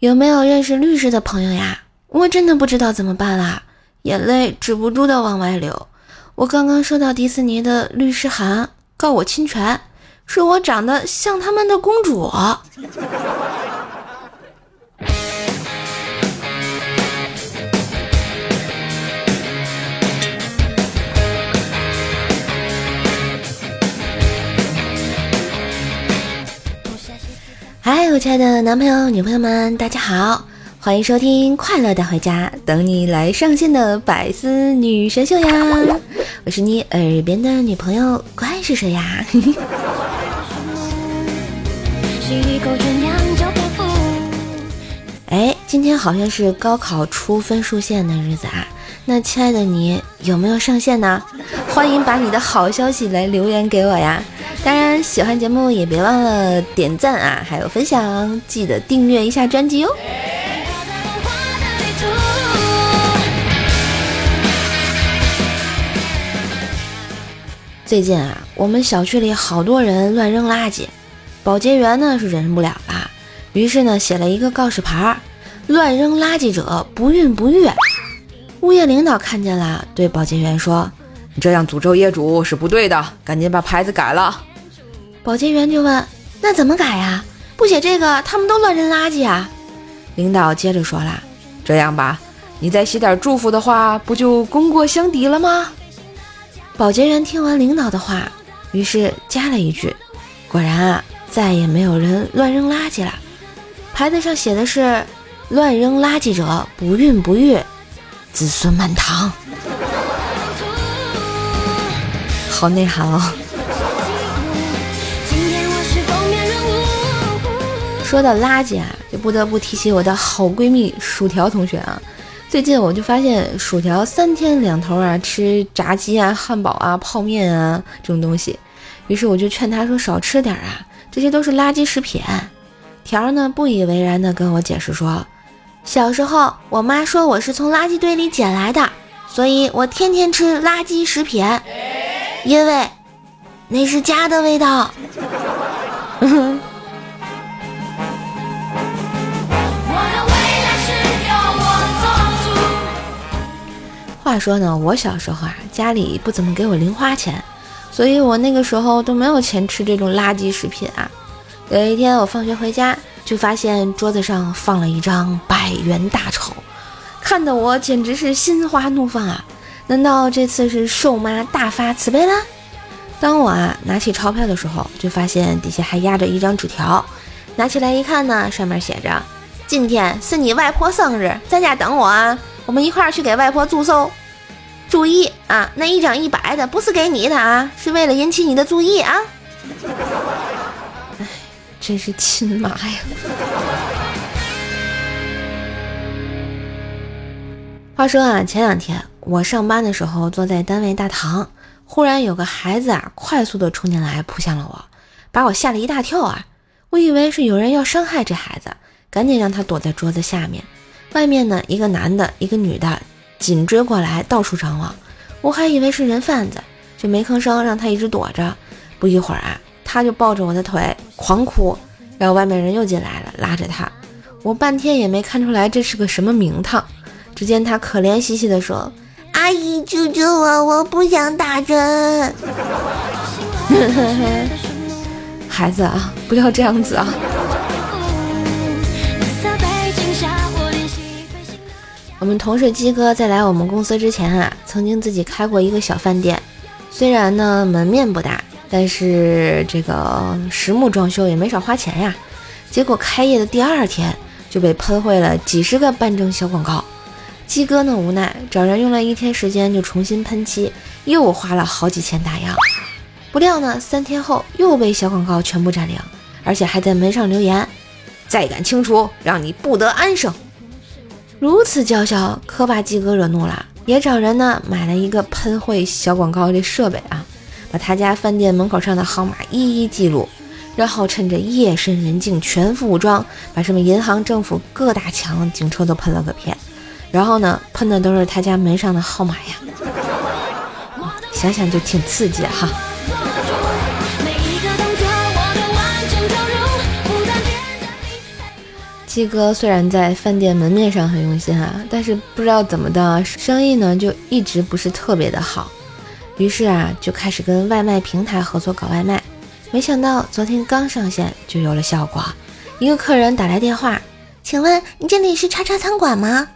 有没有认识律师的朋友呀？我真的不知道怎么办啦，眼泪止不住的往外流。我刚刚收到迪士尼的律师函，告我侵权，说我长得像他们的公主。嗨，我亲爱的男朋友、女朋友们，大家好，欢迎收听《快乐带回家》，等你来上线的百思女神秀呀！我是你耳边的女朋友，乖是谁呀？哎，今天好像是高考出分数线的日子啊！那亲爱的你有没有上线呢？欢迎把你的好消息来留言给我呀！当然，喜欢节目也别忘了点赞啊，还有分享，记得订阅一下专辑哦。最近啊，我们小区里好多人乱扔垃圾，保洁员呢是忍不了了，于是呢写了一个告示牌：乱扔垃圾者不孕不育。物业领导看见了，对保洁员说：“你这样诅咒业主是不对的，赶紧把牌子改了。”保洁员就问：“那怎么改呀？不写这个，他们都乱扔垃圾啊！”领导接着说了：“这样吧，你再写点祝福的话，不就功过相抵了吗？”保洁员听完领导的话，于是加了一句：“果然啊，再也没有人乱扔垃圾了。”牌子上写的是：“乱扔垃圾者不孕不育，子孙满堂。”好内涵哦。说到垃圾啊，就不得不提起我的好闺蜜薯条同学啊。最近我就发现薯条三天两头啊吃炸鸡啊、汉堡啊、泡面啊这种东西，于是我就劝她说少吃点啊，这些都是垃圾食品。条呢不以为然的跟我解释说，小时候我妈说我是从垃圾堆里捡来的，所以我天天吃垃圾食品，因为那是家的味道。话说呢，我小时候啊，家里不怎么给我零花钱，所以我那个时候都没有钱吃这种垃圾食品啊。有一天我放学回家，就发现桌子上放了一张百元大钞，看得我简直是心花怒放啊！难道这次是瘦妈大发慈悲了？当我啊拿起钞票的时候，就发现底下还压着一张纸条，拿起来一看呢，上面写着：“今天是你外婆生日，在家等我啊，我们一块儿去给外婆祝寿。”注意啊，那一张一百的不是给你的啊，是为了引起你的注意啊！哎，真是亲妈呀！话说啊，前两天我上班的时候，坐在单位大堂，忽然有个孩子啊，快速的冲进来扑向了我，把我吓了一大跳啊！我以为是有人要伤害这孩子，赶紧让他躲在桌子下面。外面呢，一个男的，一个女的。紧追过来，到处张望，我还以为是人贩子，就没吭声，让他一直躲着。不一会儿啊，他就抱着我的腿狂哭，然后外面人又进来了，拉着他。我半天也没看出来这是个什么名堂。只见他可怜兮兮地说：“阿姨，救救我，我不想打针。” 孩子啊，不要这样子啊！我们同事鸡哥在来我们公司之前啊，曾经自己开过一个小饭店，虽然呢门面不大，但是这个实木装修也没少花钱呀。结果开业的第二天就被喷绘了几十个办证小广告，鸡哥呢无奈找人用了一天时间就重新喷漆，又花了好几千大洋。不料呢三天后又被小广告全部占领，而且还在门上留言：再敢清除，让你不得安生。如此叫嚣，可把鸡哥惹怒了，也找人呢买了一个喷绘小广告的设备啊，把他家饭店门口上的号码一一记录，然后趁着夜深人静，全副武装，把什么银行、政府各大墙、警车都喷了个遍，然后呢，喷的都是他家门上的号码呀，想想就挺刺激哈。鸡哥虽然在饭店门面上很用心啊，但是不知道怎么的，生意呢就一直不是特别的好。于是啊，就开始跟外卖平台合作搞外卖。没想到昨天刚上线就有了效果。一个客人打来电话，请问你这里是叉叉餐馆吗？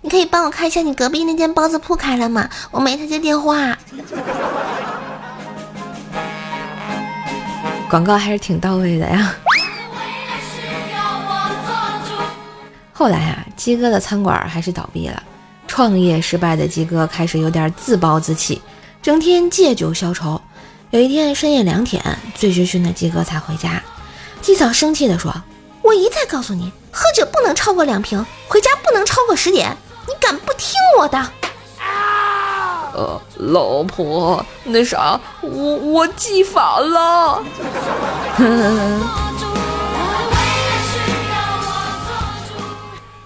你可以帮我看一下你隔壁那间包子铺开了吗？我没他接电话。广告还是挺到位的呀。后来啊，鸡哥的餐馆还是倒闭了。创业失败的鸡哥开始有点自暴自弃，整天借酒消愁。有一天深夜两点，醉醺醺的鸡哥才回家。鸡嫂生气地说：“我一再告诉你，喝酒不能超过两瓶，回家不能超过十点，你敢不听我的？”呃，老婆，那啥，我我记反了。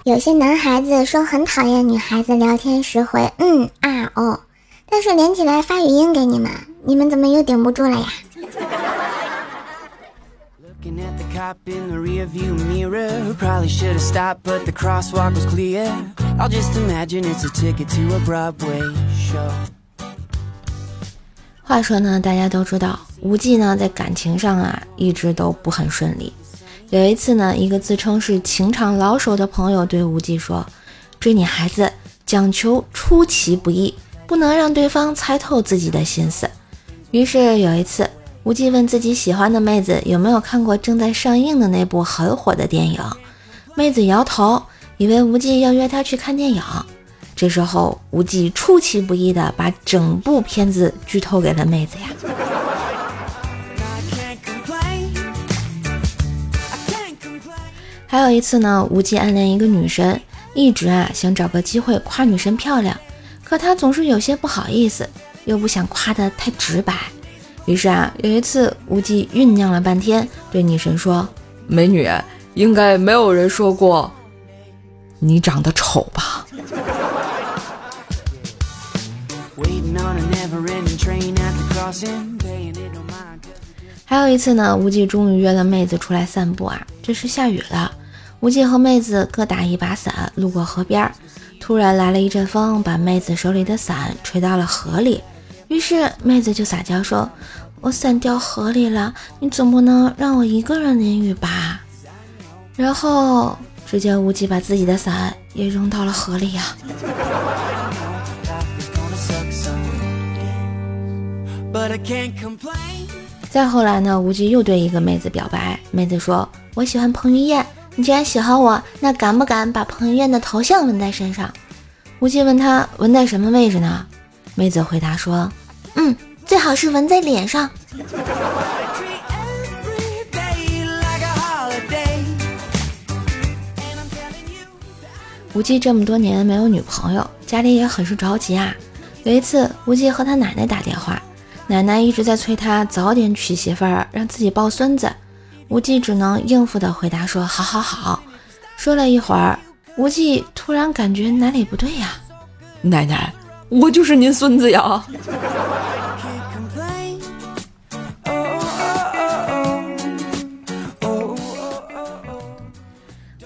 有些男孩子说很讨厌女孩子聊天时回嗯啊哦，但是连起来发语音给你们，你们怎么又顶不住了呀？话说呢，大家都知道，无忌呢在感情上啊一直都不很顺利。有一次呢，一个自称是情场老手的朋友对无忌说：“追女孩子讲求出其不意，不能让对方猜透自己的心思。”于是有一次，无忌问自己喜欢的妹子有没有看过正在上映的那部很火的电影，妹子摇头，以为无忌要约她去看电影。这时候，无忌出其不意的把整部片子剧透给了妹子呀。还有一次呢，无忌暗恋一个女神，一直啊想找个机会夸女神漂亮，可他总是有些不好意思，又不想夸得太直白。于是啊，有一次无忌酝酿了半天，对女神说：“美女，应该没有人说过你长得丑吧？”还有一次呢，无忌终于约了妹子出来散步啊，这时下雨了。无忌和妹子各打一把伞，路过河边，突然来了一阵风，把妹子手里的伞吹到了河里。于是妹子就撒娇说：“我伞掉河里了，你总不能让我一个人淋雨吧？”然后只见无忌把自己的伞也扔到了河里呀。再后来呢，无忌又对一个妹子表白，妹子说：“我喜欢彭于晏。”你既然喜欢我，那敢不敢把彭于晏的头像纹在身上？无忌问他纹在什么位置呢？妹子回答说：“嗯，最好是纹在脸上。”无忌这么多年没有女朋友，家里也很是着急啊。有一次，无忌和他奶奶打电话，奶奶一直在催他早点娶媳妇儿，让自己抱孙子。无忌只能应付的回答说：“好好好。”说了一会儿，无忌突然感觉哪里不对呀？奶奶，我就是您孙子呀！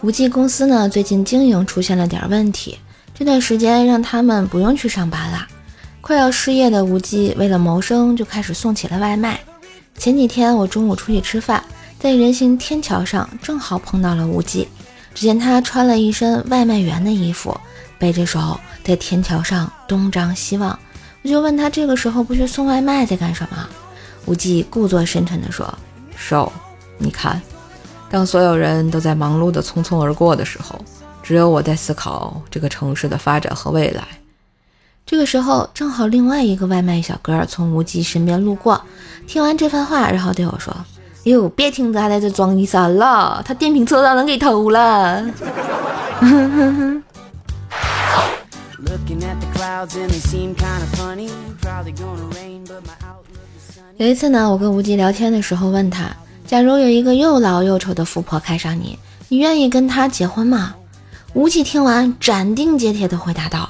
无忌公司呢，最近经营出现了点问题，这段时间让他们不用去上班了。快要失业的无忌为了谋生，就开始送起了外卖。前几天我中午出去吃饭。在人行天桥上，正好碰到了无忌。只见他穿了一身外卖员的衣服，背着手在天桥上东张西望。我就问他，这个时候不去送外卖，在干什么？无忌故作深沉地说：“瘦，你看，当所有人都在忙碌的匆匆而过的时候，只有我在思考这个城市的发展和未来。”这个时候，正好另外一个外卖小哥从无忌身边路过，听完这番话，然后对我说。哟，别听着他在这装衣衫了，他电瓶车让人给偷了。有一次呢，我跟无忌聊天的时候问他，假如有一个又老又丑的富婆看上你，你愿意跟她结婚吗？无忌听完斩钉截铁的回答道：“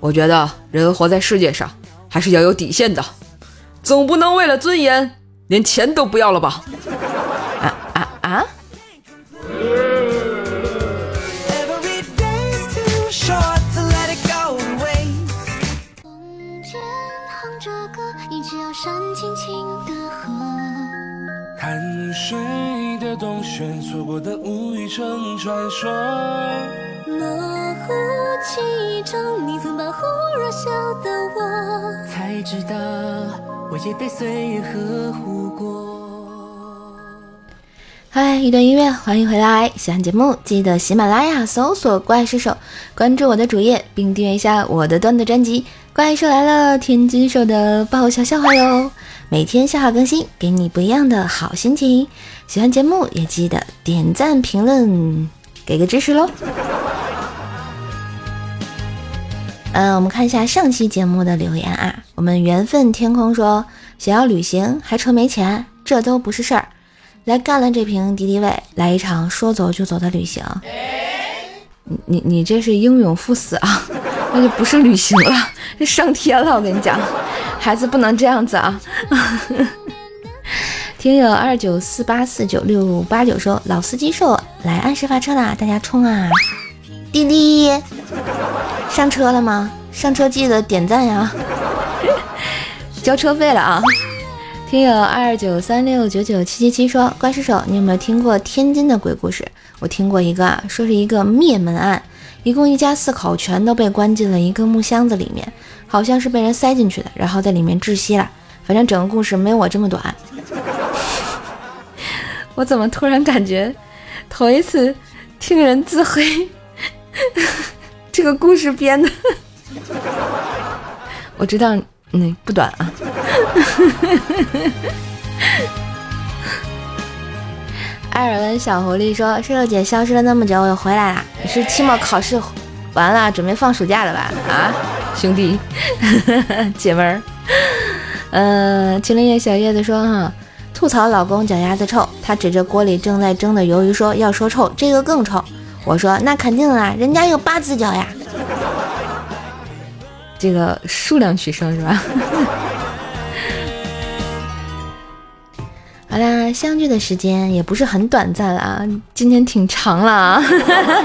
我觉得人活在世界上还是要有底线的，总不能为了尊严。”连钱都不要了吧？说过的无语成传说。模糊其中，你曾保护弱小的我，才知道我也被岁月呵护过。嗨，一段音乐，欢迎回来！喜欢节目记得喜马拉雅搜索“怪兽手”，关注我的主页，并订阅一下我的段子专辑《怪兽来了》，天津兽的爆笑笑话哟！每天笑话更新，给你不一样的好心情。喜欢节目也记得点赞、评论，给个支持喽！嗯，我们看一下上期节目的留言啊。我们缘分天空说，想要旅行还愁没钱，这都不是事儿。来干了这瓶敌敌畏，来一场说走就走的旅行。你你你这是英勇赴死啊，那就不是旅行了，这上天了。我跟你讲，孩子不能这样子啊。听友二九四八四九六八九说，老司机说来按时发车啦，大家冲啊！滴滴，上车了吗？上车记得点赞呀，交车费了啊。听友二九三六九九七七七说：“怪叔叔，你有没有听过天津的鬼故事？我听过一个啊，说是一个灭门案，一共一家四口全都被关进了一个木箱子里面，好像是被人塞进去的，然后在里面窒息了。反正整个故事没有我这么短。我怎么突然感觉头一次听人自黑？这个故事编的，我知道，嗯，不短啊。”艾尔文小狐狸说：“射手姐消失了那么久，我又回来了。你是期末考试完了，准备放暑假了吧？啊，兄弟，姐们儿。嗯，秦林叶小叶子说：哈，吐槽老公脚丫子臭，他指着锅里正在蒸的鱿鱼说：要说臭，这个更臭。我说：那肯定啦，人家有八只脚呀。这个数量取胜是吧？” 好啦，相聚的时间也不是很短暂了啊，今天挺长了啊。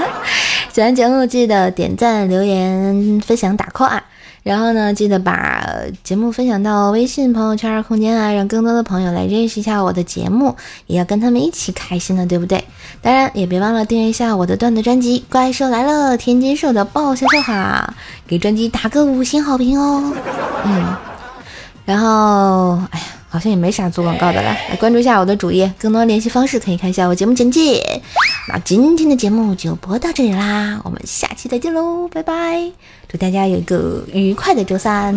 喜欢节目记得点赞、留言、分享、打 call 啊。然后呢，记得把节目分享到微信朋友圈空间啊，让更多的朋友来认识一下我的节目，也要跟他们一起开心的，对不对？当然也别忘了订阅一下我的段子专辑《怪兽来了》，天津兽的爆笑笑话，给专辑打个五星好评哦。嗯，然后，哎呀。好像也没啥做广告的了，来关注一下我的主页，更多联系方式可以看一下我节目简介。那今天的节目就播到这里啦，我们下期再见喽，拜拜！祝大家有一个愉快的周三。